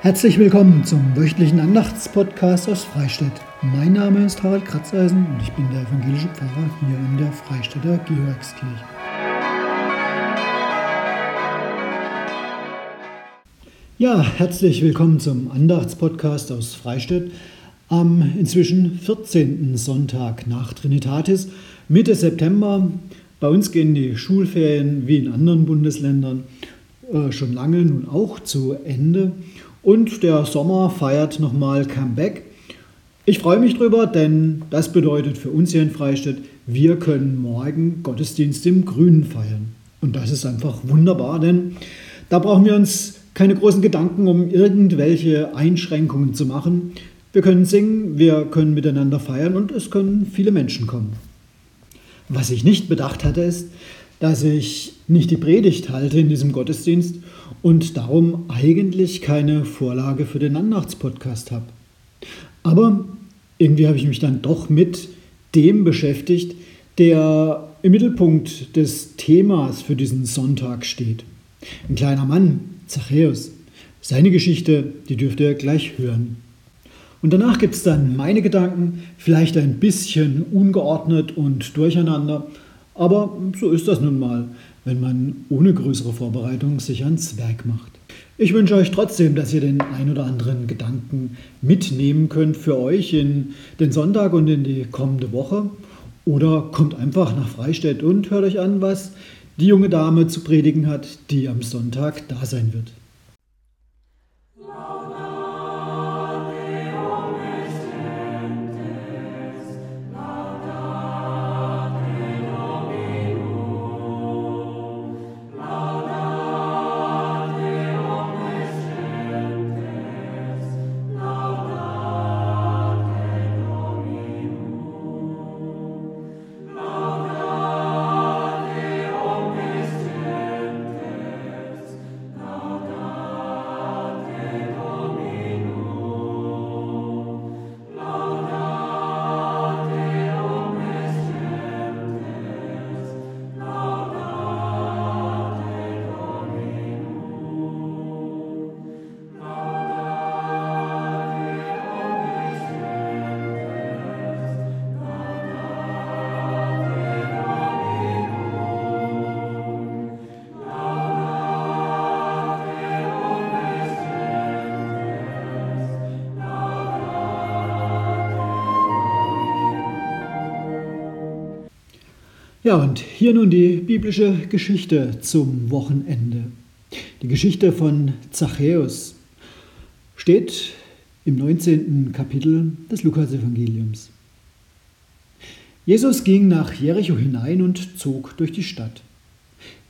Herzlich willkommen zum wöchentlichen Andachtspodcast aus Freistadt. Mein Name ist Harald Kratzeisen und ich bin der evangelische Pfarrer hier in der Freistädter Georgskirche. Ja, herzlich willkommen zum Andachtspodcast aus Freistadt am inzwischen 14. Sonntag nach Trinitatis, Mitte September. Bei uns gehen die Schulferien wie in anderen Bundesländern äh, schon lange nun auch zu Ende und der Sommer feiert nochmal Comeback. Ich freue mich drüber, denn das bedeutet für uns hier in Freistadt, wir können morgen Gottesdienst im Grünen feiern. Und das ist einfach wunderbar, denn da brauchen wir uns keine großen Gedanken um irgendwelche Einschränkungen zu machen. Wir können singen, wir können miteinander feiern und es können viele Menschen kommen. Was ich nicht bedacht hatte, ist, dass ich nicht die Predigt halte in diesem Gottesdienst und darum eigentlich keine Vorlage für den Andachtspodcast habe. Aber irgendwie habe ich mich dann doch mit dem beschäftigt, der im Mittelpunkt des Themas für diesen Sonntag steht. Ein kleiner Mann, Zachäus. Seine Geschichte, die dürft ihr gleich hören. Und danach gibt es dann meine Gedanken, vielleicht ein bisschen ungeordnet und durcheinander, aber so ist das nun mal wenn man ohne größere Vorbereitung sich ans Werk macht. Ich wünsche euch trotzdem, dass ihr den ein oder anderen Gedanken mitnehmen könnt für euch in den Sonntag und in die kommende Woche. Oder kommt einfach nach Freistädt und hört euch an, was die junge Dame zu predigen hat, die am Sonntag da sein wird. Ja, und hier nun die biblische Geschichte zum Wochenende. Die Geschichte von Zachäus steht im 19. Kapitel des Lukasevangeliums. Jesus ging nach Jericho hinein und zog durch die Stadt.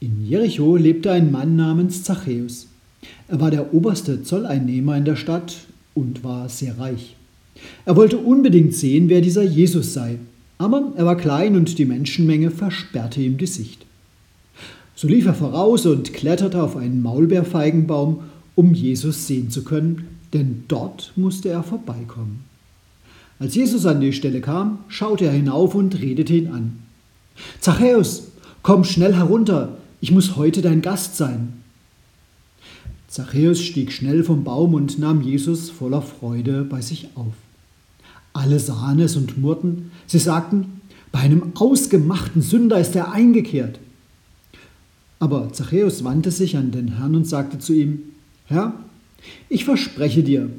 In Jericho lebte ein Mann namens Zachäus. Er war der oberste Zolleinnehmer in der Stadt und war sehr reich. Er wollte unbedingt sehen, wer dieser Jesus sei aber er war klein und die Menschenmenge versperrte ihm die Sicht. So lief er voraus und kletterte auf einen Maulbeerfeigenbaum, um Jesus sehen zu können, denn dort musste er vorbeikommen. Als Jesus an die Stelle kam, schaute er hinauf und redete ihn an. Zachäus, komm schnell herunter, ich muss heute dein Gast sein. Zachäus stieg schnell vom Baum und nahm Jesus voller Freude bei sich auf. Alle sahen es und murrten. Sie sagten, bei einem ausgemachten Sünder ist er eingekehrt. Aber Zachäus wandte sich an den Herrn und sagte zu ihm, Herr, ich verspreche dir,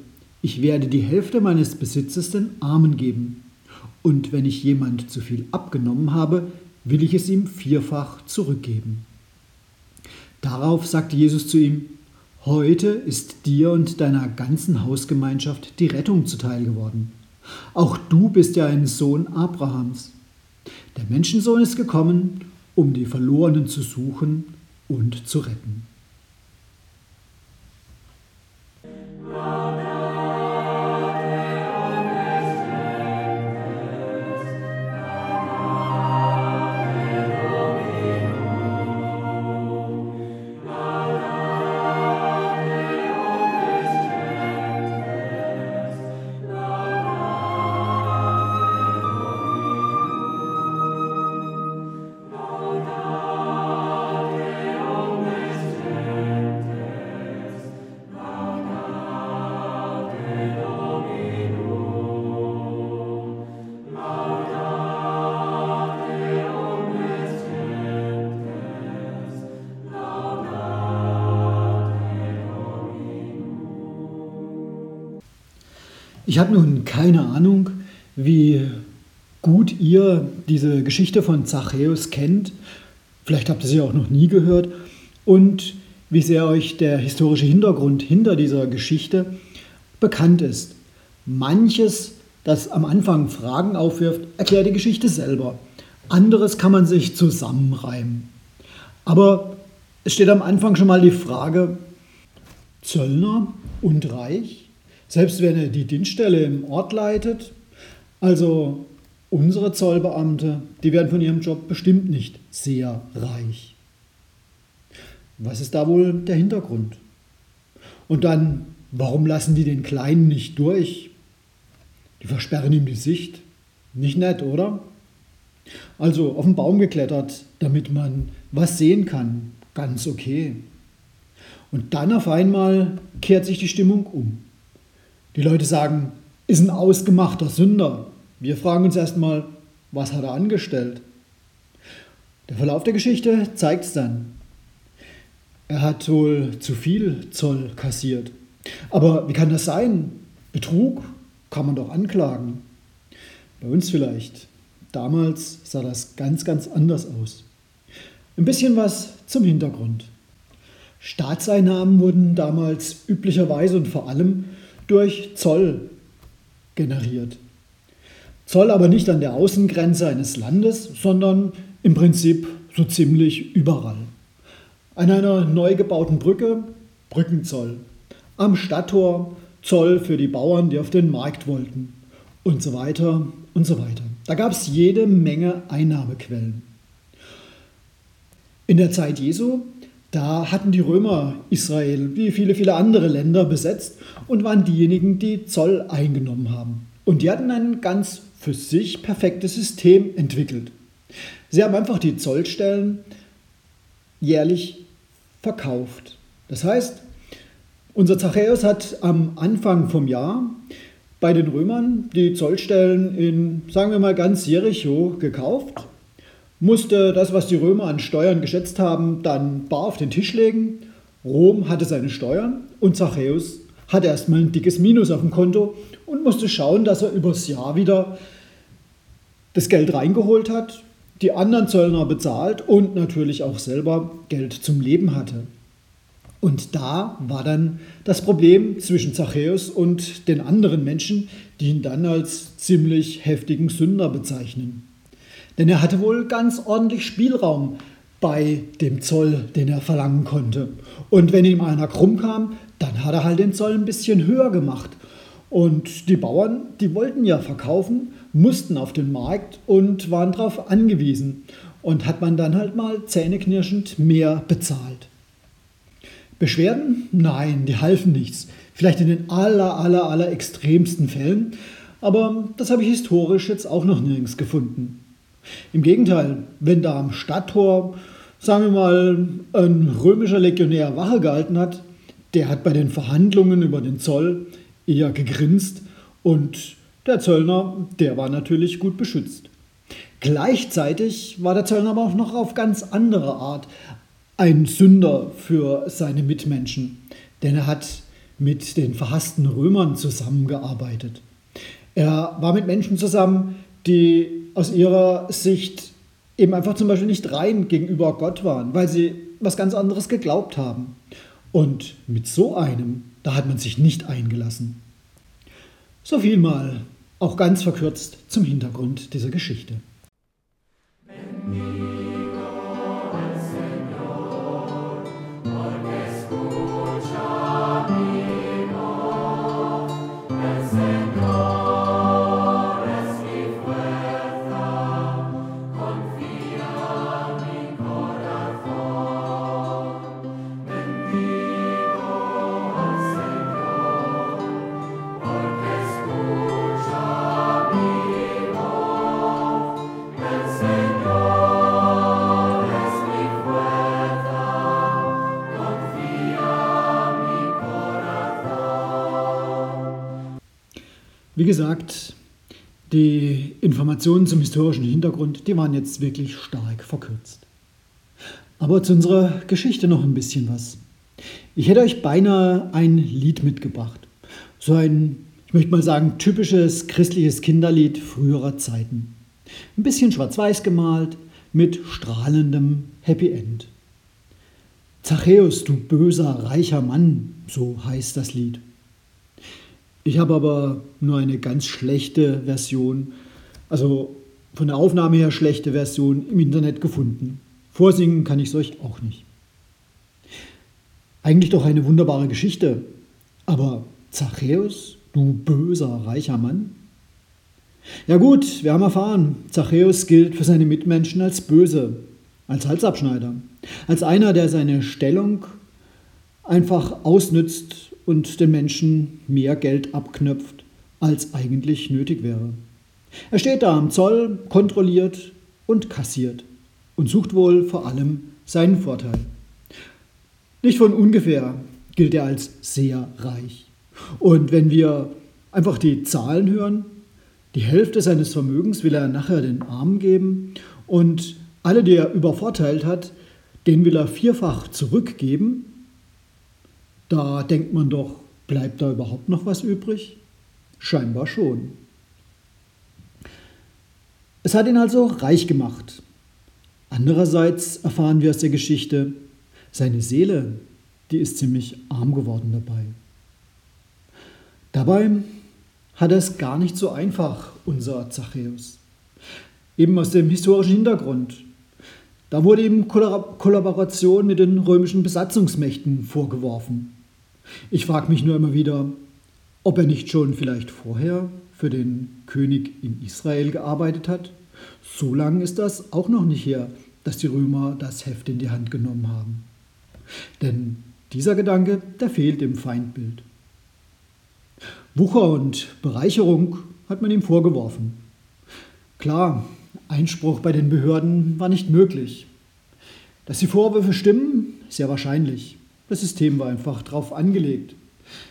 ich werde die Hälfte meines Besitzes den Armen geben. Und wenn ich jemand zu viel abgenommen habe, will ich es ihm vierfach zurückgeben. Darauf sagte Jesus zu ihm, Heute ist dir und deiner ganzen Hausgemeinschaft die Rettung zuteil geworden. Auch du bist ja ein Sohn Abrahams. Der Menschensohn ist gekommen, um die Verlorenen zu suchen und zu retten. Ich habe nun keine Ahnung, wie gut ihr diese Geschichte von Zachäus kennt. Vielleicht habt ihr sie auch noch nie gehört. Und wie sehr euch der historische Hintergrund hinter dieser Geschichte bekannt ist. Manches, das am Anfang Fragen aufwirft, erklärt die Geschichte selber. Anderes kann man sich zusammenreimen. Aber es steht am Anfang schon mal die Frage, Zöllner und Reich, selbst wenn er die Dienststelle im Ort leitet, also unsere Zollbeamte, die werden von ihrem Job bestimmt nicht sehr reich. Was ist da wohl der Hintergrund? Und dann, warum lassen die den Kleinen nicht durch? Die versperren ihm die Sicht. Nicht nett, oder? Also auf den Baum geklettert, damit man was sehen kann. Ganz okay. Und dann auf einmal kehrt sich die Stimmung um. Die Leute sagen, ist ein ausgemachter Sünder. Wir fragen uns erstmal, was hat er angestellt? Der Verlauf der Geschichte zeigt es dann. Er hat wohl zu viel Zoll kassiert. Aber wie kann das sein? Betrug kann man doch anklagen. Bei uns vielleicht. Damals sah das ganz, ganz anders aus. Ein bisschen was zum Hintergrund. Staatseinnahmen wurden damals üblicherweise und vor allem durch Zoll generiert. Zoll aber nicht an der Außengrenze eines Landes, sondern im Prinzip so ziemlich überall. An einer neu gebauten Brücke Brückenzoll. Am Stadttor Zoll für die Bauern, die auf den Markt wollten. Und so weiter und so weiter. Da gab es jede Menge Einnahmequellen. In der Zeit Jesu, da hatten die Römer Israel wie viele, viele andere Länder besetzt und waren diejenigen, die Zoll eingenommen haben. Und die hatten ein ganz für sich perfektes System entwickelt. Sie haben einfach die Zollstellen jährlich verkauft. Das heißt, unser Zachäus hat am Anfang vom Jahr bei den Römern die Zollstellen in, sagen wir mal, ganz Jericho gekauft, musste das, was die Römer an Steuern geschätzt haben, dann bar auf den Tisch legen. Rom hatte seine Steuern und Zachäus hatte erstmal ein dickes Minus auf dem Konto und musste schauen, dass er übers Jahr wieder das Geld reingeholt hat, die anderen Zöllner bezahlt und natürlich auch selber Geld zum Leben hatte. Und da war dann das Problem zwischen Zachäus und den anderen Menschen, die ihn dann als ziemlich heftigen Sünder bezeichnen. Denn er hatte wohl ganz ordentlich Spielraum bei dem Zoll, den er verlangen konnte. Und wenn ihm einer krumm kam, dann hat er halt den Zoll ein bisschen höher gemacht. Und die Bauern, die wollten ja verkaufen mussten auf den Markt und waren darauf angewiesen. Und hat man dann halt mal zähneknirschend mehr bezahlt. Beschwerden? Nein, die halfen nichts. Vielleicht in den aller, aller, aller extremsten Fällen. Aber das habe ich historisch jetzt auch noch nirgends gefunden. Im Gegenteil, wenn da am Stadttor, sagen wir mal, ein römischer Legionär Wache gehalten hat, der hat bei den Verhandlungen über den Zoll eher gegrinst und der Zöllner, der war natürlich gut beschützt. Gleichzeitig war der Zöllner aber auch noch auf ganz andere Art ein Sünder für seine Mitmenschen, denn er hat mit den verhassten Römern zusammengearbeitet. Er war mit Menschen zusammen, die aus ihrer Sicht eben einfach zum Beispiel nicht rein gegenüber Gott waren, weil sie was ganz anderes geglaubt haben. Und mit so einem, da hat man sich nicht eingelassen. So viel mal auch ganz verkürzt zum Hintergrund dieser Geschichte. Wie gesagt, die Informationen zum historischen Hintergrund, die waren jetzt wirklich stark verkürzt. Aber zu unserer Geschichte noch ein bisschen was. Ich hätte euch beinahe ein Lied mitgebracht. So ein ich möchte mal sagen, typisches christliches Kinderlied früherer Zeiten. Ein bisschen schwarz-weiß gemalt mit strahlendem Happy End. Zachäus, du böser, reicher Mann, so heißt das Lied. Ich habe aber nur eine ganz schlechte Version, also von der Aufnahme her schlechte Version im Internet gefunden. Vorsingen kann ich es euch auch nicht. Eigentlich doch eine wunderbare Geschichte, aber Zachäus, du böser, reicher Mann? Ja gut, wir haben erfahren, Zachäus gilt für seine Mitmenschen als böse, als Halsabschneider, als einer, der seine Stellung einfach ausnützt und den Menschen mehr Geld abknöpft, als eigentlich nötig wäre. Er steht da am Zoll, kontrolliert und kassiert und sucht wohl vor allem seinen Vorteil. Nicht von ungefähr gilt er als sehr reich. Und wenn wir einfach die Zahlen hören, die Hälfte seines Vermögens will er nachher den Armen geben und alle, die er übervorteilt hat, den will er vierfach zurückgeben. Da denkt man doch, bleibt da überhaupt noch was übrig? Scheinbar schon. Es hat ihn also reich gemacht. Andererseits erfahren wir aus der Geschichte, seine Seele, die ist ziemlich arm geworden dabei. Dabei hat er es gar nicht so einfach, unser Zachäus. Eben aus dem historischen Hintergrund. Da wurde ihm Kollaboration mit den römischen Besatzungsmächten vorgeworfen. Ich frage mich nur immer wieder, ob er nicht schon vielleicht vorher für den König in Israel gearbeitet hat. So lange ist das auch noch nicht her, dass die Römer das Heft in die Hand genommen haben. Denn dieser Gedanke, der fehlt im Feindbild. Wucher und Bereicherung hat man ihm vorgeworfen. Klar, Einspruch bei den Behörden war nicht möglich. Dass die Vorwürfe stimmen, sehr wahrscheinlich. Das System war einfach darauf angelegt.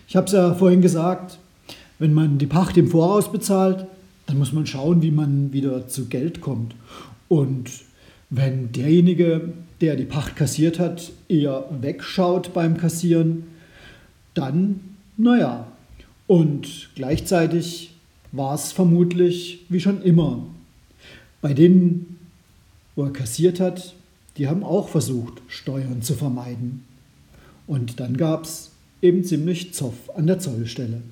Ich habe es ja vorhin gesagt, wenn man die Pacht im Voraus bezahlt, dann muss man schauen, wie man wieder zu Geld kommt. Und wenn derjenige, der die Pacht kassiert hat, eher wegschaut beim Kassieren, dann, naja. Und gleichzeitig war es vermutlich wie schon immer. Bei denen, wo er kassiert hat, die haben auch versucht, Steuern zu vermeiden. Und dann gab es eben ziemlich Zoff an der Zollstelle.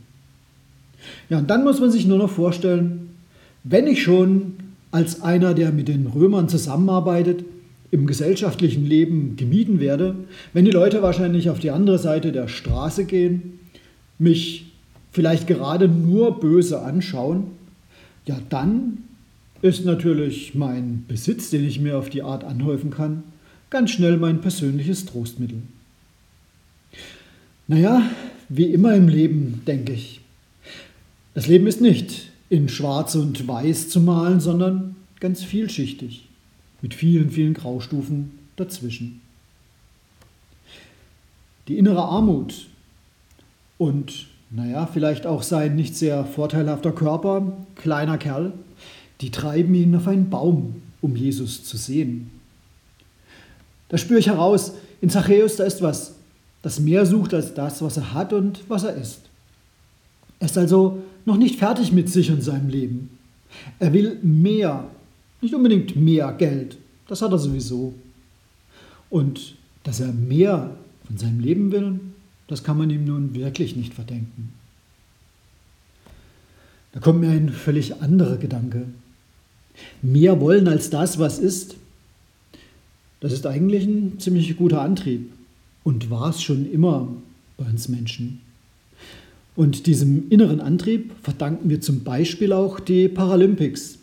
Ja, und dann muss man sich nur noch vorstellen, wenn ich schon als einer, der mit den Römern zusammenarbeitet, im gesellschaftlichen Leben gemieden werde, wenn die Leute wahrscheinlich auf die andere Seite der Straße gehen, mich vielleicht gerade nur böse anschauen, ja dann ist natürlich mein Besitz, den ich mir auf die Art anhäufen kann, ganz schnell mein persönliches Trostmittel. Naja, wie immer im Leben, denke ich. Das Leben ist nicht in Schwarz und Weiß zu malen, sondern ganz vielschichtig, mit vielen, vielen Graustufen dazwischen. Die innere Armut und, naja, vielleicht auch sein nicht sehr vorteilhafter Körper, kleiner Kerl, die treiben ihn auf einen Baum, um Jesus zu sehen. Da spüre ich heraus, in Zachäus, da ist was, das mehr sucht als das, was er hat und was er ist. Er ist also noch nicht fertig mit sich und seinem Leben. Er will mehr, nicht unbedingt mehr Geld, das hat er sowieso. Und dass er mehr von seinem Leben will, das kann man ihm nun wirklich nicht verdenken. Da kommt mir ein völlig anderer Gedanke. Mehr wollen als das, was ist, das ist eigentlich ein ziemlich guter Antrieb und war es schon immer bei uns Menschen. Und diesem inneren Antrieb verdanken wir zum Beispiel auch die Paralympics,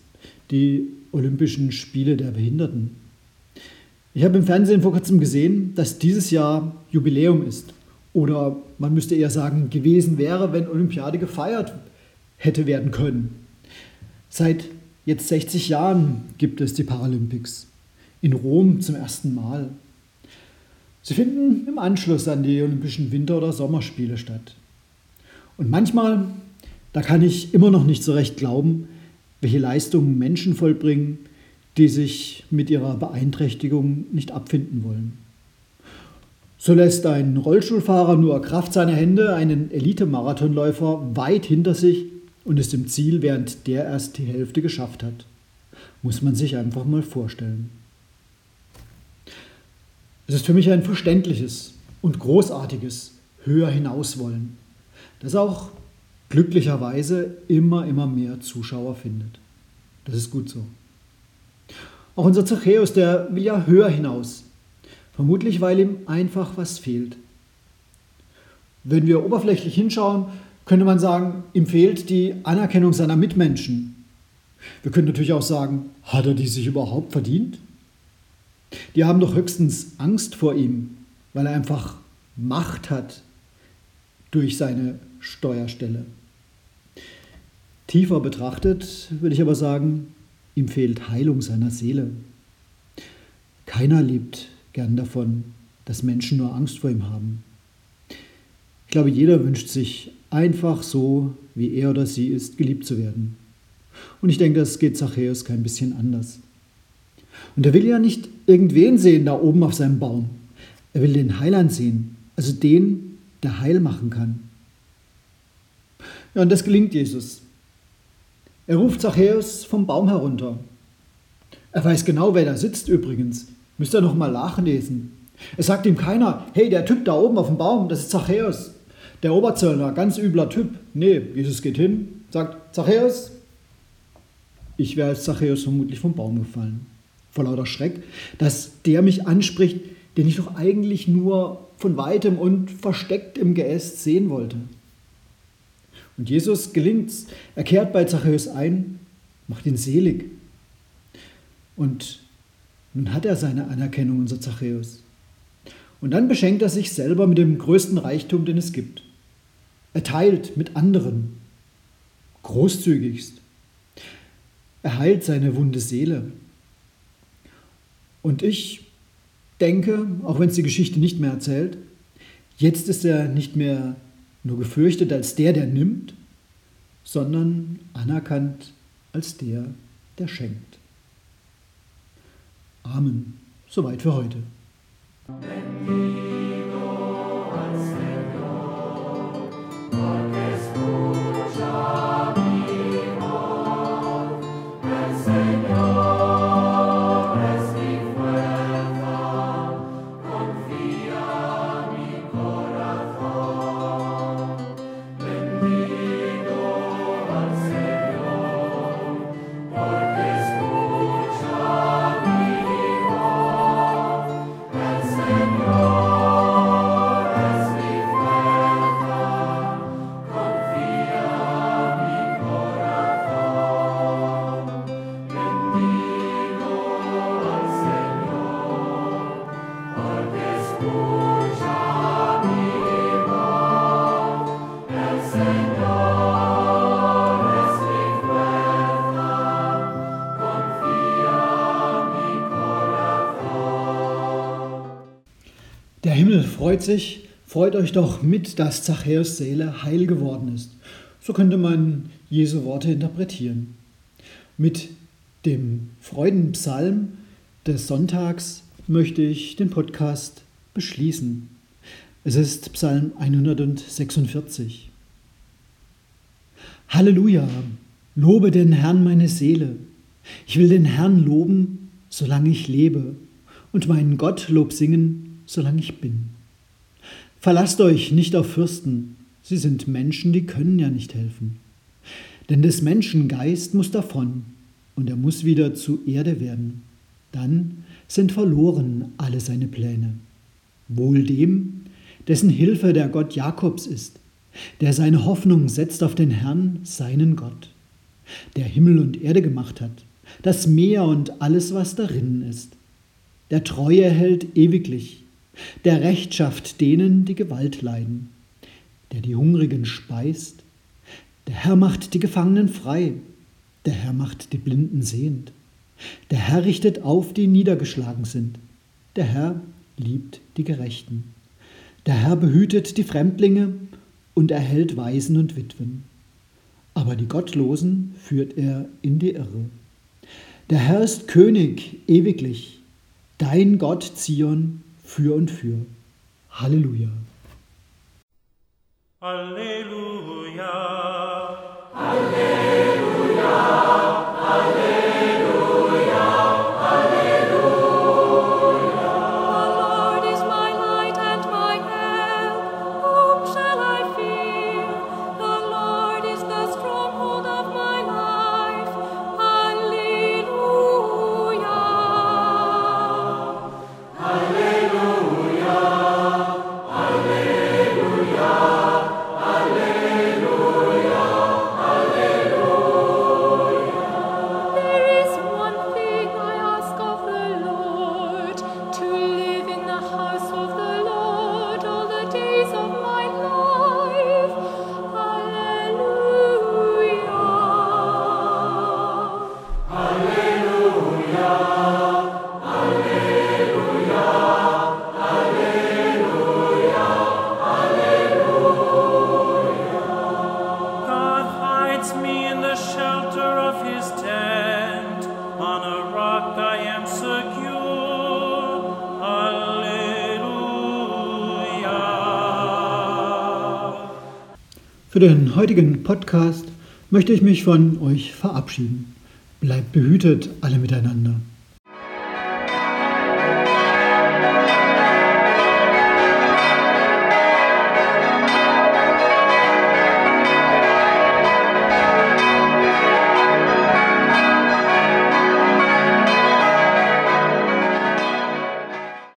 die Olympischen Spiele der Behinderten. Ich habe im Fernsehen vor kurzem gesehen, dass dieses Jahr Jubiläum ist. Oder man müsste eher sagen, gewesen wäre, wenn Olympiade gefeiert hätte werden können. Seit jetzt 60 Jahren gibt es die Paralympics. In Rom zum ersten Mal. Sie finden im Anschluss an die Olympischen Winter- oder Sommerspiele statt. Und manchmal, da kann ich immer noch nicht so recht glauben, welche Leistungen Menschen vollbringen, die sich mit ihrer Beeinträchtigung nicht abfinden wollen. So lässt ein Rollstuhlfahrer nur Kraft seiner Hände einen Elite-Marathonläufer weit hinter sich und ist im Ziel, während der erst die Hälfte geschafft hat. Muss man sich einfach mal vorstellen. Es ist für mich ein verständliches und großartiges Höher hinaus wollen, das auch glücklicherweise immer, immer mehr Zuschauer findet. Das ist gut so. Auch unser Zachäus, der will ja höher hinaus. Vermutlich, weil ihm einfach was fehlt. Wenn wir oberflächlich hinschauen, könnte man sagen, ihm fehlt die Anerkennung seiner Mitmenschen. Wir können natürlich auch sagen, hat er die sich überhaupt verdient? Die haben doch höchstens Angst vor ihm, weil er einfach Macht hat durch seine Steuerstelle. Tiefer betrachtet würde ich aber sagen, ihm fehlt Heilung seiner Seele. Keiner lebt gern davon, dass Menschen nur Angst vor ihm haben. Ich glaube, jeder wünscht sich einfach so, wie er oder sie ist, geliebt zu werden. Und ich denke, das geht Zachäus kein bisschen anders. Und er will ja nicht irgendwen sehen da oben auf seinem Baum. Er will den Heiland sehen, also den, der Heil machen kann. Ja, und das gelingt Jesus. Er ruft Zachäus vom Baum herunter. Er weiß genau, wer da sitzt übrigens. Müsst ihr noch mal nachlesen. Es sagt ihm keiner, hey, der Typ da oben auf dem Baum, das ist Zachäus. Der Oberzöllner, ganz übler Typ. Nee, Jesus geht hin, sagt, Zachäus, ich wäre als Zachäus vermutlich vom Baum gefallen. Vor lauter Schreck, dass der mich anspricht, den ich doch eigentlich nur von weitem und versteckt im Geäst sehen wollte. Und Jesus gelingt's. Er kehrt bei Zachäus ein, macht ihn selig. Und nun hat er seine Anerkennung, unser Zachäus. Und dann beschenkt er sich selber mit dem größten Reichtum, den es gibt. Er teilt mit anderen, großzügigst. Er heilt seine wunde Seele. Und ich denke, auch wenn es die Geschichte nicht mehr erzählt, jetzt ist er nicht mehr nur gefürchtet als der, der nimmt, sondern anerkannt als der, der schenkt. Amen. Soweit für heute. Der freut sich, freut euch doch mit, dass Zachäus Seele heil geworden ist. So könnte man Jesu Worte interpretieren. Mit dem Freudenpsalm des Sonntags möchte ich den Podcast beschließen. Es ist Psalm 146. Halleluja, lobe den Herrn meine Seele. Ich will den Herrn loben, solange ich lebe, und meinen Gott Lob singen, solange ich bin. Verlasst euch nicht auf Fürsten, sie sind Menschen, die können ja nicht helfen. Denn des Menschen Geist muss davon und er muss wieder zu Erde werden. Dann sind verloren alle seine Pläne. Wohl dem, dessen Hilfe der Gott Jakobs ist, der seine Hoffnung setzt auf den Herrn, seinen Gott, der Himmel und Erde gemacht hat, das Meer und alles, was darin ist. Der Treue hält ewiglich, der Rechtschaft denen, die Gewalt leiden, der die Hungrigen speist, der Herr macht die Gefangenen frei, der Herr macht die Blinden sehend, der Herr richtet auf, die niedergeschlagen sind, der Herr liebt die Gerechten, der Herr behütet die Fremdlinge und erhält Waisen und Witwen, aber die Gottlosen führt er in die Irre. Der Herr ist König ewiglich, dein Gott Zion für und für. Halleluja. Halleluja. Für den heutigen Podcast möchte ich mich von euch verabschieden. Bleibt behütet alle miteinander.